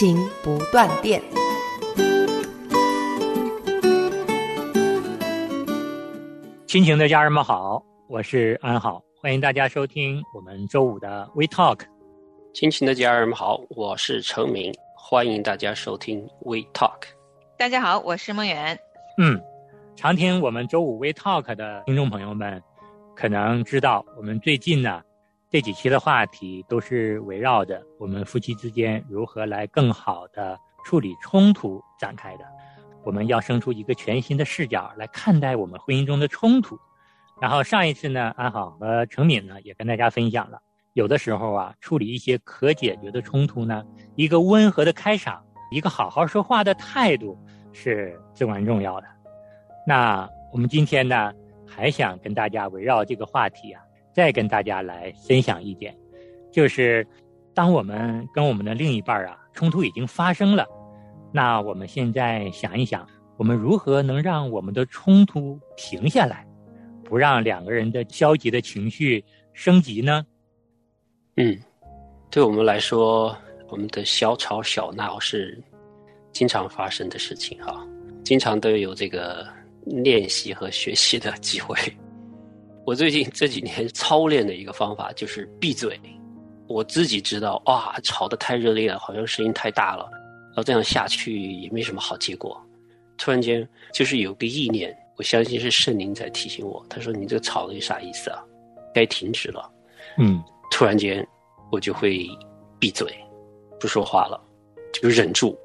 亲情不断电。亲情的家人们好，我是安好，欢迎大家收听我们周五的 We Talk。亲情的家人们好，我是程明，欢迎大家收听 We Talk。大家好，我是梦圆。嗯，常听我们周五 We Talk 的听众朋友们，可能知道我们最近呢这几期的话题都是围绕着我们夫妻之间如何来更好的处理冲突展开的。我们要生出一个全新的视角来看待我们婚姻中的冲突。然后上一次呢，安好和程敏呢也跟大家分享了，有的时候啊，处理一些可解决的冲突呢，一个温和的开场，一个好好说话的态度是至关重要的。那我们今天呢，还想跟大家围绕这个话题啊，再跟大家来分享一点，就是当我们跟我们的另一半啊冲突已经发生了。那我们现在想一想，我们如何能让我们的冲突停下来，不让两个人的消极的情绪升级呢？嗯，对我们来说，我们的小吵小闹是经常发生的事情哈，经常都有这个练习和学习的机会。我最近这几年操练的一个方法就是闭嘴。我自己知道，哇，吵得太热烈了，好像声音太大了。然后这样下去也没什么好结果。突然间，就是有个意念，我相信是圣灵在提醒我。他说：“你这个吵的有啥意思啊？该停止了。”嗯，突然间，我就会闭嘴，不说话了，就忍住。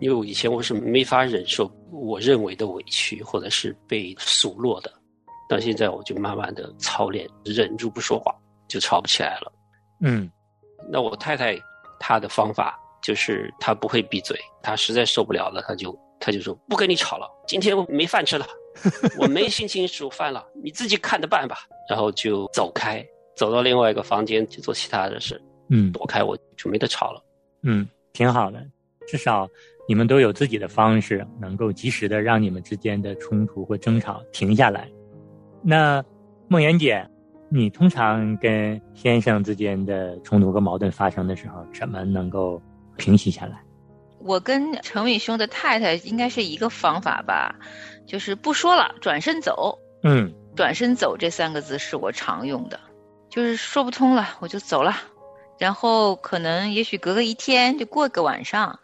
因为我以前我是没法忍受我认为的委屈，或者是被数落的。到现在，我就慢慢的操练，忍住不说话，就吵不起来了。嗯，那我太太她的方法。就是她不会闭嘴，她实在受不了了，她就她就说不跟你吵了，今天我没饭吃了，我没心情煮饭了，你自己看着办吧。然后就走开，走到另外一个房间去做其他的事，嗯，躲开我就没得吵了。嗯，挺好的，至少你们都有自己的方式，能够及时的让你们之间的冲突或争吵停下来。那梦妍姐，你通常跟先生之间的冲突和矛盾发生的时候，怎么能够？平息下来，我跟程伟兄的太太应该是一个方法吧，就是不说了，转身走。嗯，转身走这三个字是我常用的，就是说不通了我就走了，然后可能也许隔个一天就过个晚上，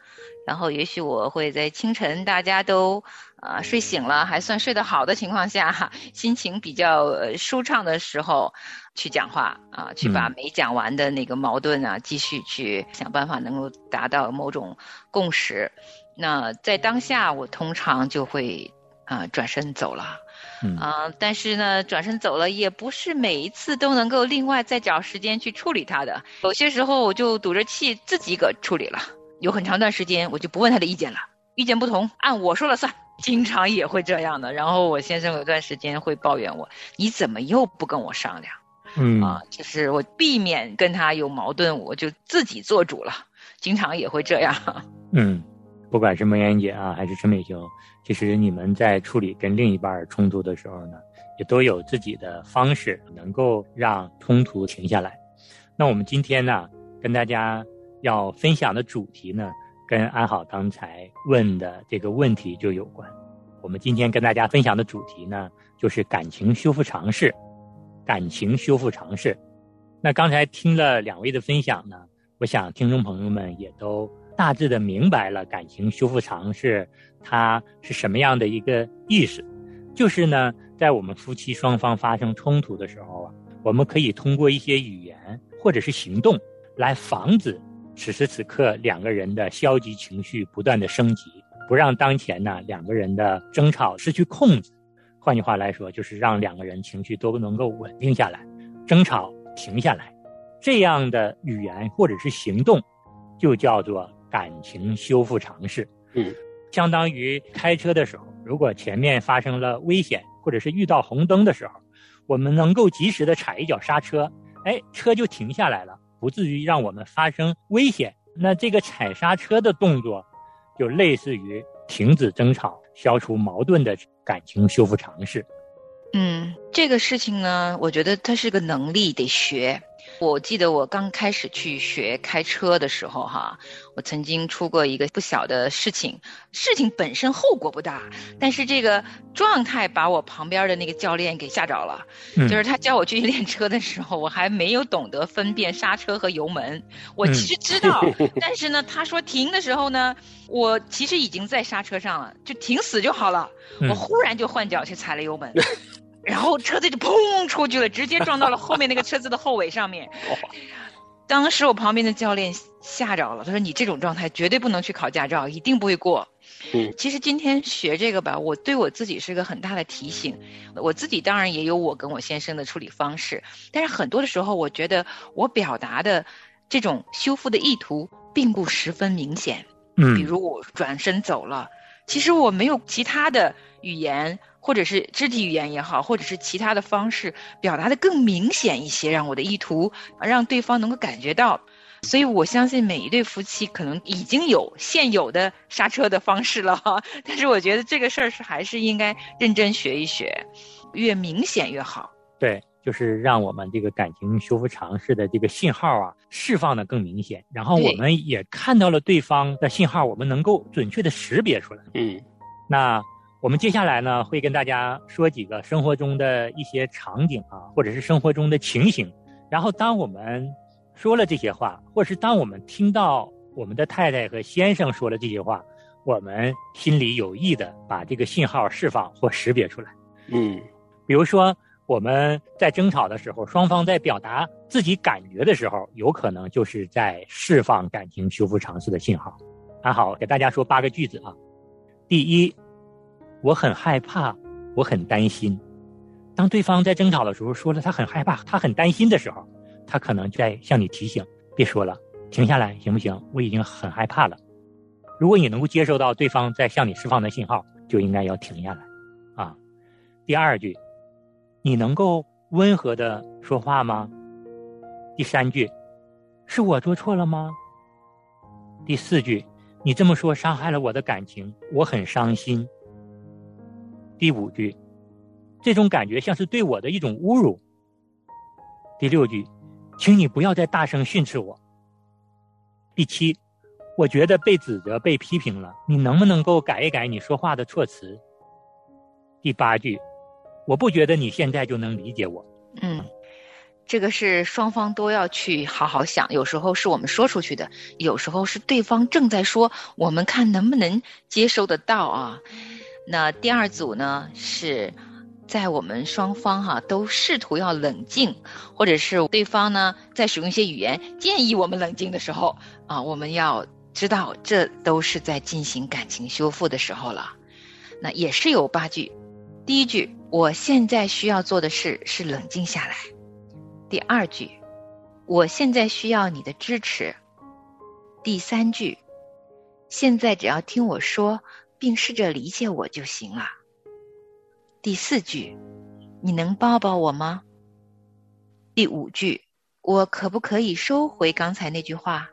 然后也许我会在清晨大家都啊睡醒了还算睡得好的情况下，心情比较舒畅的时候。去讲话啊，去把没讲完的那个矛盾啊，继续去想办法能够达到某种共识。那在当下，我通常就会啊转身走了，啊，但是呢，转身走了也不是每一次都能够另外再找时间去处理他的。有些时候我就堵着气自己个处理了，有很长段时间我就不问他的意见了，意见不同按我说了算，经常也会这样的。然后我先生有段时间会抱怨我，你怎么又不跟我商量？嗯啊，就是我避免跟他有矛盾，我就自己做主了，经常也会这样。嗯，不管是梦妍姐啊，还是陈美秀，其实你们在处理跟另一半冲突的时候呢，也都有自己的方式，能够让冲突停下来。那我们今天呢，跟大家要分享的主题呢，跟安好刚才问的这个问题就有关。我们今天跟大家分享的主题呢，就是感情修复常识。感情修复常识，那刚才听了两位的分享呢，我想听众朋友们也都大致的明白了感情修复常识它是什么样的一个意思。就是呢，在我们夫妻双方发生冲突的时候啊，我们可以通过一些语言或者是行动来防止此时此刻两个人的消极情绪不断的升级，不让当前呢两个人的争吵失去控制。换句话来说，就是让两个人情绪都能够稳定下来，争吵停下来，这样的语言或者是行动，就叫做感情修复尝试。嗯，相当于开车的时候，如果前面发生了危险，或者是遇到红灯的时候，我们能够及时的踩一脚刹车，哎，车就停下来了，不至于让我们发生危险。那这个踩刹车的动作，就类似于停止争吵、消除矛盾的感情修复尝试。嗯，这个事情呢，我觉得它是个能力，得学。我记得我刚开始去学开车的时候，哈，我曾经出过一个不小的事情。事情本身后果不大，但是这个状态把我旁边的那个教练给吓着了。就是他教我去练车的时候，我还没有懂得分辨刹车和油门。我其实知道，但是呢，他说停的时候呢，我其实已经在刹车上了，就停死就好了。我忽然就换脚去踩了油门。然后车子就砰出去了，直接撞到了后面那个车子的后尾上面。当时我旁边的教练吓着了，他说：“你这种状态绝对不能去考驾照，一定不会过。”嗯，其实今天学这个吧，我对我自己是个很大的提醒。我自己当然也有我跟我先生的处理方式，但是很多的时候，我觉得我表达的这种修复的意图并不十分明显。嗯，比如我转身走了，其实我没有其他的语言。或者是肢体语言也好，或者是其他的方式表达的更明显一些，让我的意图让对方能够感觉到。所以我相信每一对夫妻可能已经有现有的刹车的方式了哈，但是我觉得这个事儿是还是应该认真学一学，越明显越好。对，就是让我们这个感情修复尝试的这个信号啊释放的更明显，然后我们也看到了对方的信号，我们能够准确的识别出来。嗯，那。我们接下来呢，会跟大家说几个生活中的一些场景啊，或者是生活中的情形。然后，当我们说了这些话，或是当我们听到我们的太太和先生说了这些话，我们心里有意的把这个信号释放或识别出来。嗯，比如说我们在争吵的时候，双方在表达自己感觉的时候，有可能就是在释放感情修复尝试的信号。那好，给大家说八个句子啊。第一。我很害怕，我很担心。当对方在争吵的时候说了他很害怕、他很担心的时候，他可能在向你提醒：别说了，停下来，行不行？我已经很害怕了。如果你能够接收到对方在向你释放的信号，就应该要停下来。啊，第二句，你能够温和的说话吗？第三句，是我做错了吗？第四句，你这么说伤害了我的感情，我很伤心。第五句，这种感觉像是对我的一种侮辱。第六句，请你不要再大声训斥我。第七，我觉得被指责、被批评了，你能不能够改一改你说话的措辞？第八句，我不觉得你现在就能理解我。嗯，这个是双方都要去好好想。有时候是我们说出去的，有时候是对方正在说，我们看能不能接收得到啊。那第二组呢，是在我们双方哈都试图要冷静，或者是对方呢在使用一些语言建议我们冷静的时候啊，我们要知道这都是在进行感情修复的时候了。那也是有八句，第一句，我现在需要做的事是冷静下来；第二句，我现在需要你的支持；第三句，现在只要听我说。并试着理解我就行了。第四句，你能抱抱我吗？第五句，我可不可以收回刚才那句话？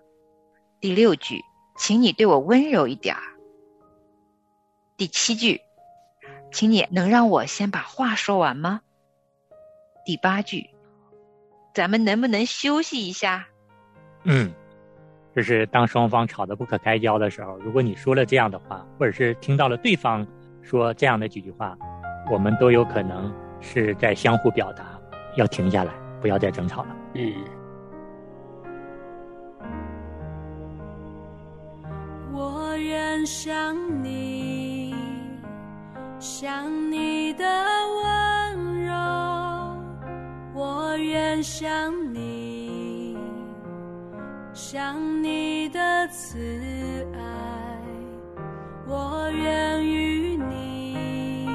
第六句，请你对我温柔一点儿。第七句，请你能让我先把话说完吗？第八句，咱们能不能休息一下？嗯。就是当双方吵得不可开交的时候，如果你说了这样的话，或者是听到了对方说这样的几句话，我们都有可能是在相互表达，要停下来，不要再争吵了。嗯。我愿想你，想你的温柔，我愿想你。想你的慈爱，我愿与你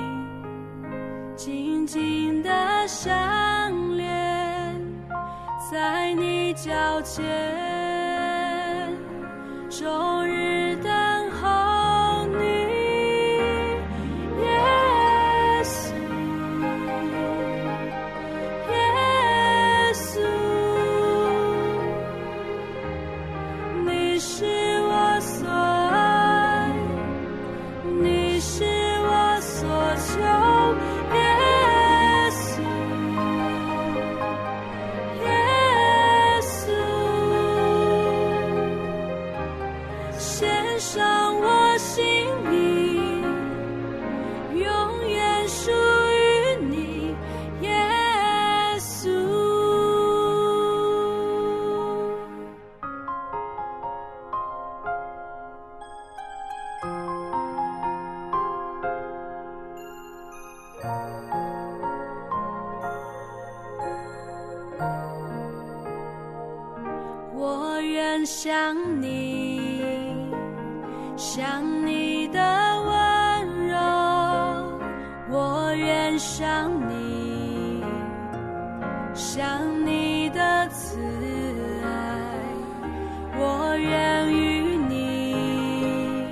紧紧的相连，在你脚前，终日。我愿想你，想你的温柔，我愿想你，想你的慈爱，我愿与你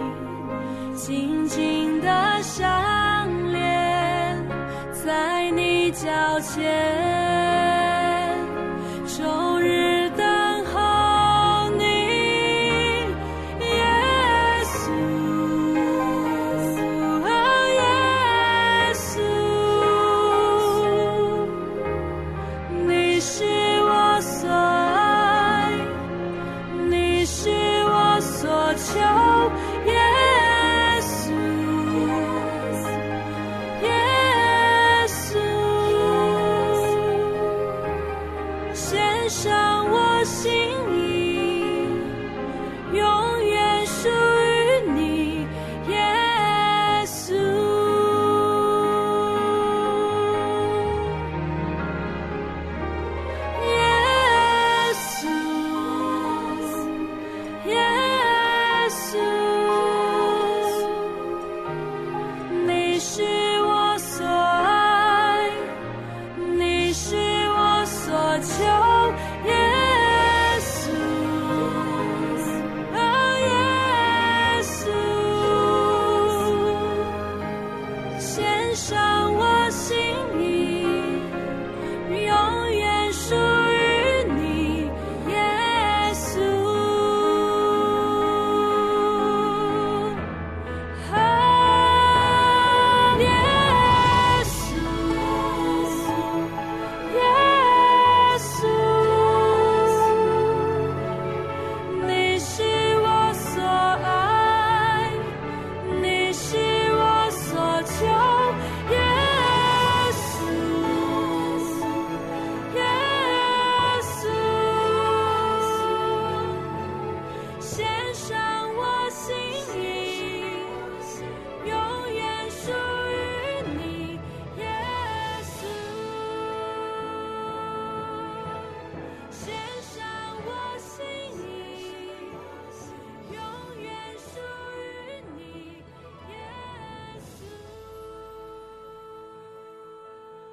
紧紧的相连，在你脚前。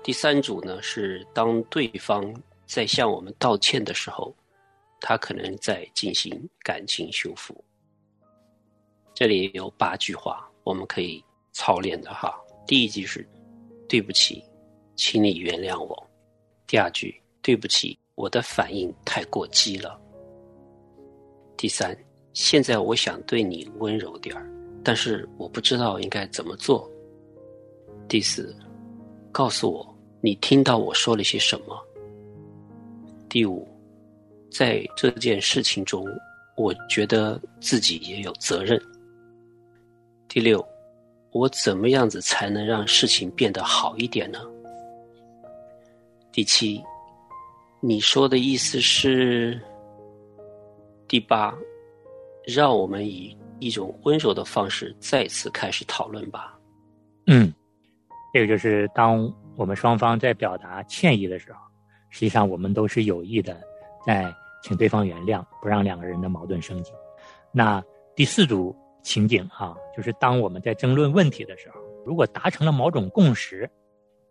第三组呢是当对方在向我们道歉的时候，他可能在进行感情修复。这里有八句话，我们可以操练的哈。第一句是“对不起，请你原谅我”。第二句“对不起，我的反应太过激了”。第三，现在我想对你温柔点儿，但是我不知道应该怎么做。第四，告诉我你听到我说了些什么。第五，在这件事情中，我觉得自己也有责任。第六，我怎么样子才能让事情变得好一点呢？第七，你说的意思是？第八，让我们以一种温柔的方式再次开始讨论吧。嗯，这个就是当我们双方在表达歉意的时候，实际上我们都是有意的，在请对方原谅，不让两个人的矛盾升级。那第四组情景啊，就是当我们在争论问题的时候，如果达成了某种共识，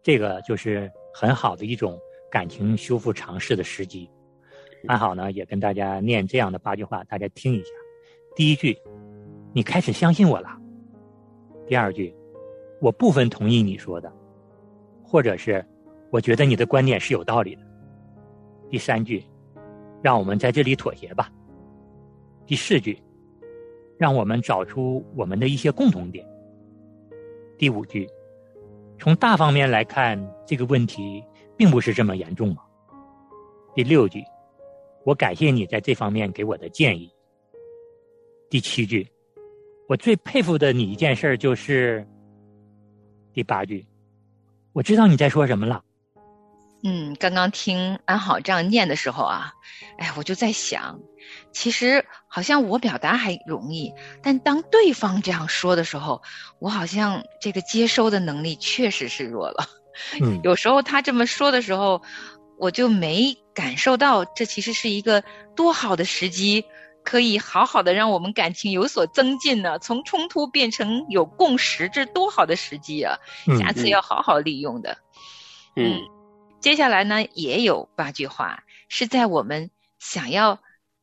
这个就是很好的一种感情修复尝试的时机。安好呢，也跟大家念这样的八句话，大家听一下。第一句，你开始相信我了。第二句，我部分同意你说的，或者是我觉得你的观点是有道理的。第三句，让我们在这里妥协吧。第四句，让我们找出我们的一些共同点。第五句，从大方面来看，这个问题并不是这么严重嘛。第六句，我感谢你在这方面给我的建议。第七句，我最佩服的你一件事就是。第八句，我知道你在说什么了。嗯，刚刚听安好这样念的时候啊，哎，我就在想，其实好像我表达还容易，但当对方这样说的时候，我好像这个接收的能力确实是弱了。嗯有时候他这么说的时候，我就没感受到这其实是一个多好的时机，可以好好的让我们感情有所增进呢，从冲突变成有共识，这多好的时机啊！嗯下次要好好利用的。嗯接下来呢，也有八句话是在我们想要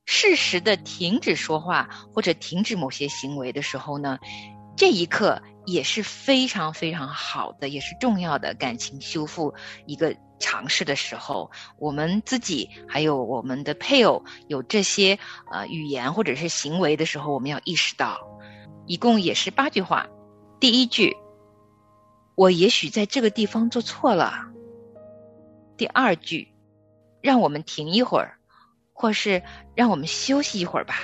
适时的停止说话或者停止某些行为的时候呢，这一刻也是非常非常好的，也是重要的感情修复一个尝试的时候，我们自己还有我们的配偶有这些呃语言或者是行为的时候，我们要意识到，一共也是八句话。第一句，我也许在这个地方做错了。第二句，让我们停一会儿，或是让我们休息一会儿吧。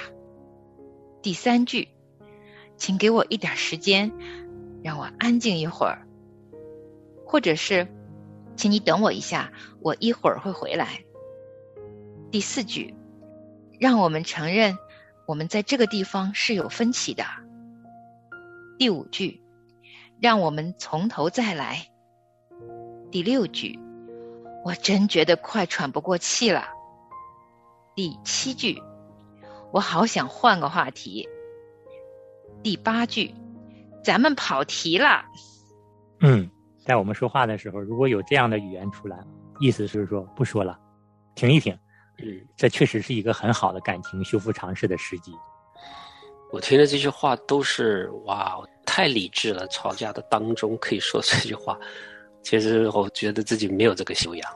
第三句，请给我一点时间，让我安静一会儿，或者是，请你等我一下，我一会儿会回来。第四句，让我们承认我们在这个地方是有分歧的。第五句，让我们从头再来。第六句，我真觉得快喘不过气了。第七句，我好想换个话题。第八句，咱们跑题了。嗯，在我们说话的时候，如果有这样的语言出来，意思是说不说了，停一停。嗯，这确实是一个很好的感情修复尝试的时机。我听的这些话都是哇，太理智了。吵架的当中可以说这句话，其实我觉得自己没有这个修养，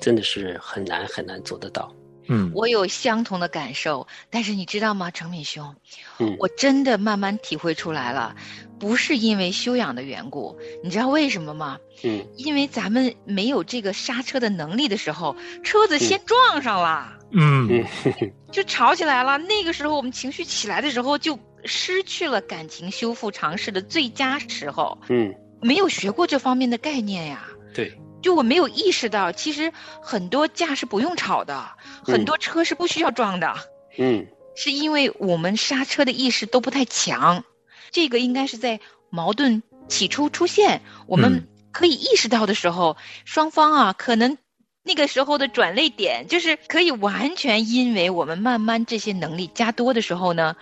真的是很难很难做得到。嗯，我有相同的感受，但是你知道吗，程敏兄，嗯，我真的慢慢体会出来了，不是因为修养的缘故，你知道为什么吗？嗯，因为咱们没有这个刹车的能力的时候，车子先撞上了，嗯。嗯 就吵起来了。那个时候我们情绪起来的时候，就失去了感情修复尝试的最佳时候。嗯，没有学过这方面的概念呀。对，就我没有意识到，其实很多架是不用吵的，很多车是不需要撞的，嗯 是因为我们刹车的意识都不太强。这个应该是在矛盾起初出现，我们嗯可以意识到的时候，双方啊可能。那个时候的转泪点，就是可以完全因为我们慢慢这些能力加多的时候呢，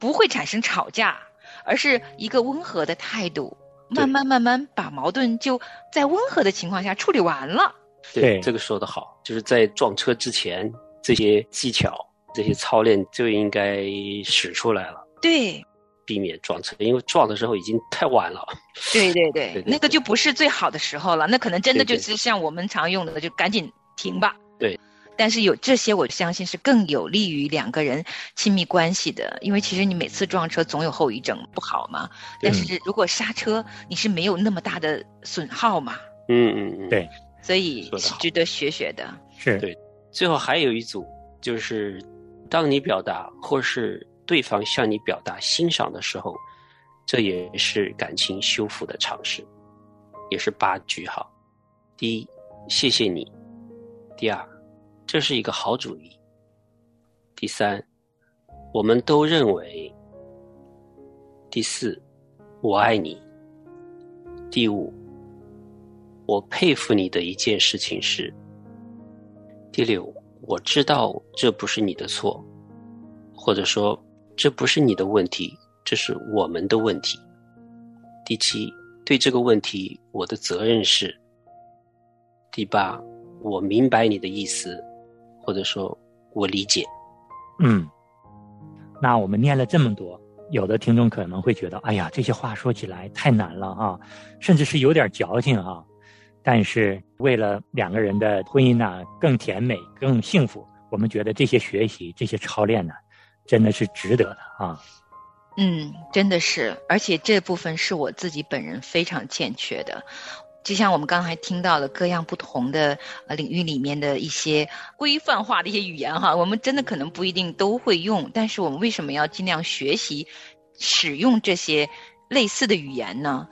不会产生吵架，而是一个温和的态度，慢慢慢慢把矛盾就在温和的情况下处理完了。对这个说的好，就是在撞车之前，这些技巧、这些操练就应该使出来了，对，避免撞车，因为撞的时候已经太晚了。对对对，对对那个就不是最好的时候了，那可能真的就是像我们常用的，就赶紧停吧。对。但是有这些，我相信是更有利于两个人亲密关系的，因为其实你每次撞车总有后遗症，不好嘛。但是如果刹车，你是没有那么大的损耗嘛，嗯嗯嗯，对。所以是值得学学的。是。对。最后还有一组，就是当你表达或是对方向你表达欣赏的时候，这也是感情修复的尝试，也是八句哈。第一，谢谢你；第二，这是一个好主意；第三，我们都认为；第四，我爱你；第五，我佩服你的一件事情是。第六，我知道这不是你的错，或者说这不是你的问题，这是我们的问题。第七，对这个问题我的责任是。第八，我明白你的意思，或者说我理解。嗯，那我们念了这么多，有的听众可能会觉得，哎呀，这些话说起来太难了啊，甚至是有点矫情啊。但是为了两个人的婚姻呢更甜美、更幸福，我们觉得这些学习、这些操练呢，真的是值得的啊。嗯，真的是，而且这部分是我自己本人非常欠缺的。就像我们刚才听到的各样不同的领域里面的一些规范化的一些语言哈，我们真的可能不一定都会用，但是我们为什么要尽量学习使用这些类似的语言呢？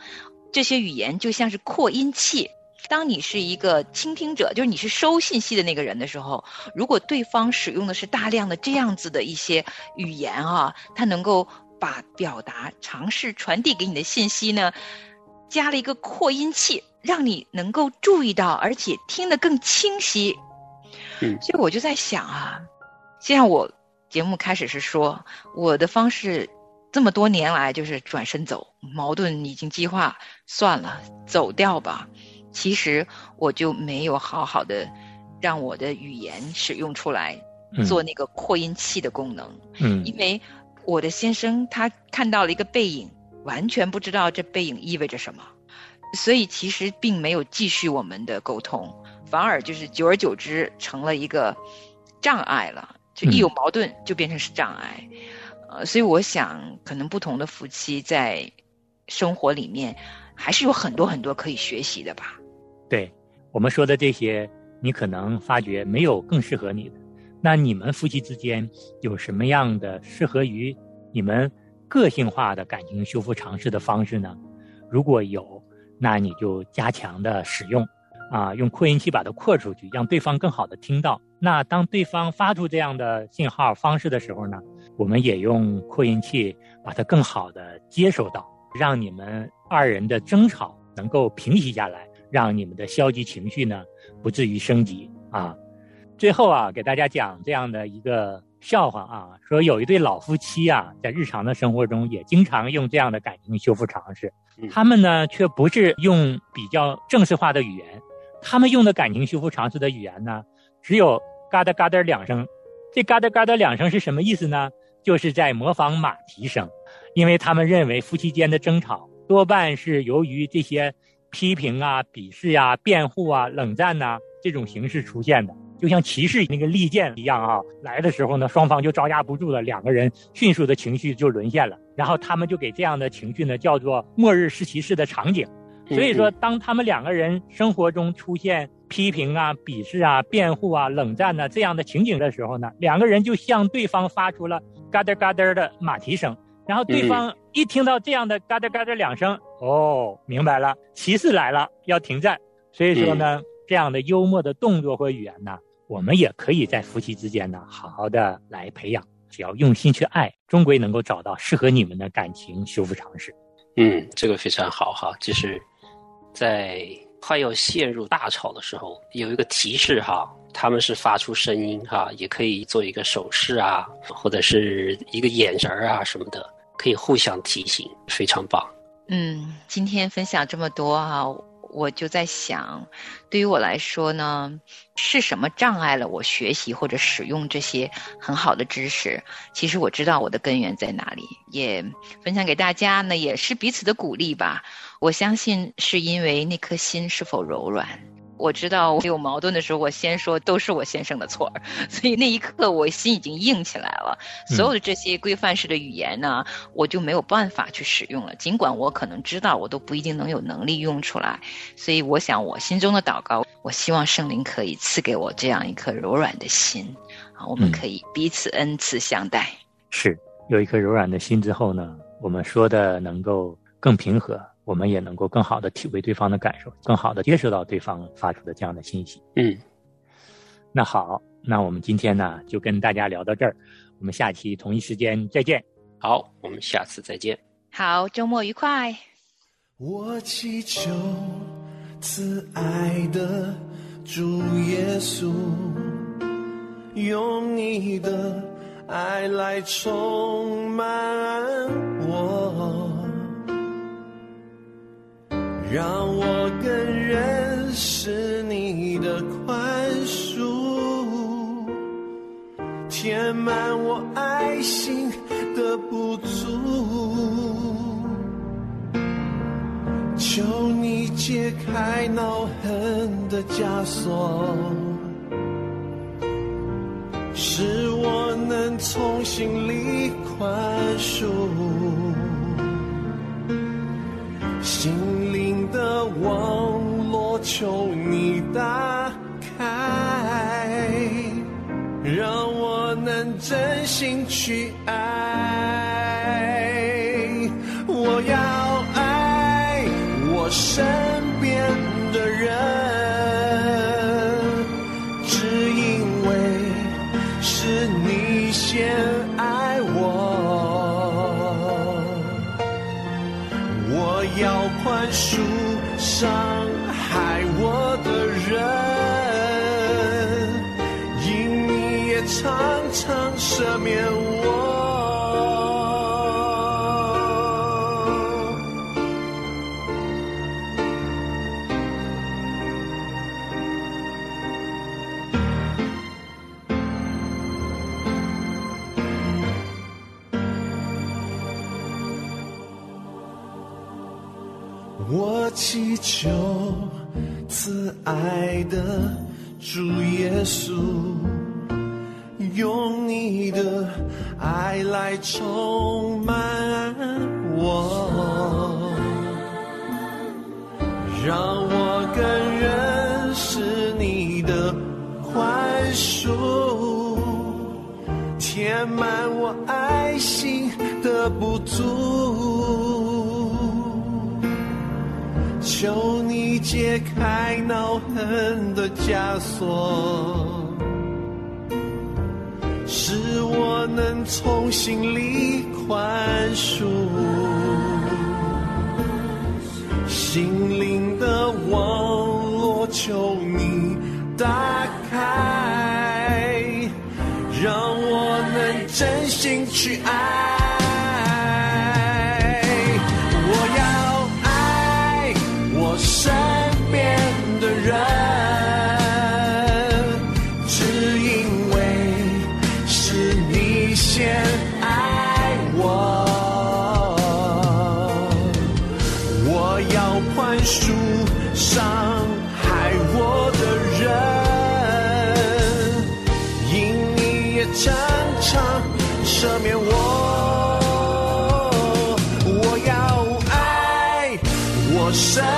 这些语言就像是扩音器。当你是一个倾听者，就是你是收信息的那个人的时候，如果对方使用的是大量的这样子的一些语言啊，它能够把表达尝试传递给你的信息呢，加了一个扩音器，让你能够注意到，而且听得更清晰。嗯所以我就在想啊，就像我节目开始是说我的方式这么多年来就是转身走，矛盾已经激化，算了，走掉吧。其实我就没有好好的让我的语言使用出来，嗯做那个扩音器的功能。嗯因为我的先生他看到了一个背影，完全不知道这背影意味着什么，所以其实并没有继续我们的沟通，反而就是久而久之成了一个障碍了，就一有矛盾就变成是障碍。呃，所以我想，可能不同的夫妻在生活里面还是有很多很多可以学习的吧。对我们说的这些，你可能发觉没有更适合你的。那你们夫妻之间有什么样的适合于你们个性化的感情修复尝试的方式呢？如果有，那你就加强的使用，啊，用扩音器把它扩出去，让对方更好的听到。那当对方发出这样的信号方式的时候呢，我们也用扩音器把它更好的接收到，让你们二人的争吵能够平息下来，让你们的消极情绪呢不至于升级啊。最后啊，给大家讲这样的一个笑话啊，说有一对老夫妻啊，在日常的生活中也经常用这样的感情修复尝试，他们呢却不是用比较正式化的语言，他们用的感情修复尝试的语言呢，只有嘎哒嘎哒两声。这嘎哒嘎哒两声是什么意思呢？就是在模仿马蹄声，因为他们认为夫妻间的争吵多半是由于这些批评啊、鄙视啊、辩护啊、冷战呐、这种形式出现的。就像骑士那个利剑一样啊，来的时候呢，双方就招架不住了，两个人迅速的情绪就沦陷了。然后他们就给这样的情绪呢叫做末日是骑士的场景。所以说，当他们两个人生活中出现批评啊、鄙视啊、辩护啊、冷战呐、这样的情景的时候呢，两个人就向对方发出了嘎噔嘎噔的马蹄声。然后对方一听到这样的嘎噔嘎噔两声，哦，明白了，骑士来了，要停战。所以说呢，这样的幽默的动作和语言呢，我们也可以在夫妻之间呢，好好的来培养。只要用心去爱，终归能够找到适合你们的感情修复尝试。嗯，这个非常好哈，就是在快要陷入大吵的时候，有一个提示哈，他们是发出声音哈，也可以做一个手势啊，或者是一个眼神儿啊什么的，可以互相提醒，非常棒。嗯，今天分享这么多啊，我就在想，对于我来说呢，是什么障碍了我学习或者使用这些很好的知识？其实我知道我的根源在哪里，也分享给大家呢，也是彼此的鼓励吧。我相信是因为那颗心是否柔软。我知道我有矛盾的时候，我先说都是我先生的错儿，所以那一刻我心已经硬起来了。所有的这些规范式的语言呢，我就没有办法去使用了。尽管我可能知道，我都不一定能有能力用出来。所以我想，我心中的祷告，我希望圣灵可以赐给我这样一颗柔软的心啊，我们可以彼此恩赐相待。是有一颗柔软的心之后呢，我们说的能够更平和，我们也能够更好的体会对方的感受，更好的接收到对方发出的这样的信息。嗯，那好，那我们今天呢就跟大家聊到这儿，我们下期同一时间再见。好，我们下次再见。好，周末愉快。我祈求慈爱的主耶稣，用你的爱来充满让我更认识你的宽恕，填满我爱心的不足。求你解开恼恨的枷锁，使我能从心里宽恕。心网络，求你打开，让我能真心去爱。赦免我。我祈求慈爱爱充满我，让我更认识你的宽恕，填满我爱心的不足。求你解开恼恨的枷锁，能从心里宽恕。心灵的网络，求你打开，让我能真心去爱。赦免我。我要爱我身